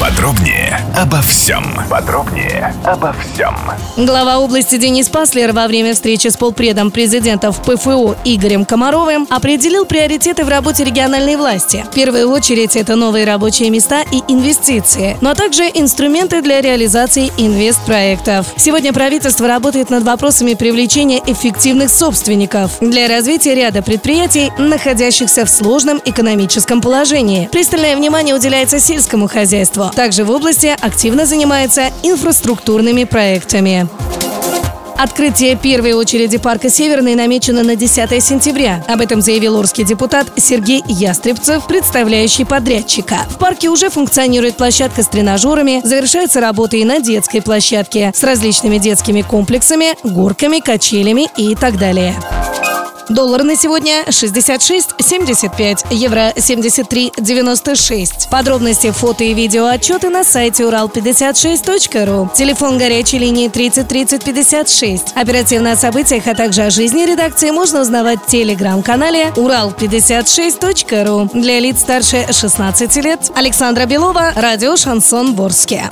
Подробнее обо всем. Подробнее обо всем. Глава области Денис Паслер во время встречи с полпредом президентов ПФО Игорем Комаровым определил приоритеты в работе региональной власти. В первую очередь это новые рабочие места и инвестиции, но также инструменты для реализации инвестпроектов. Сегодня правительство работает над вопросами привлечения эффективных собственников для развития ряда предприятий, находящихся в сложном экономическом положении. Пристальное внимание уделяется сельскому хозяйству. Также в области активно занимается инфраструктурными проектами. Открытие первой очереди парка «Северный» намечено на 10 сентября. Об этом заявил орский депутат Сергей Ястребцев, представляющий подрядчика. В парке уже функционирует площадка с тренажерами, завершаются работы и на детской площадке с различными детскими комплексами, горками, качелями и так далее. Доллар на сегодня 66,75, евро 73,96. Подробности, фото и видео отчеты на сайте урал56.ру. Телефон горячей линии 30 30 56. Оперативно о событиях, а также о жизни редакции можно узнавать в телеграм-канале урал56.ру. Для лиц старше 16 лет. Александра Белова, радио «Шансон Ворске».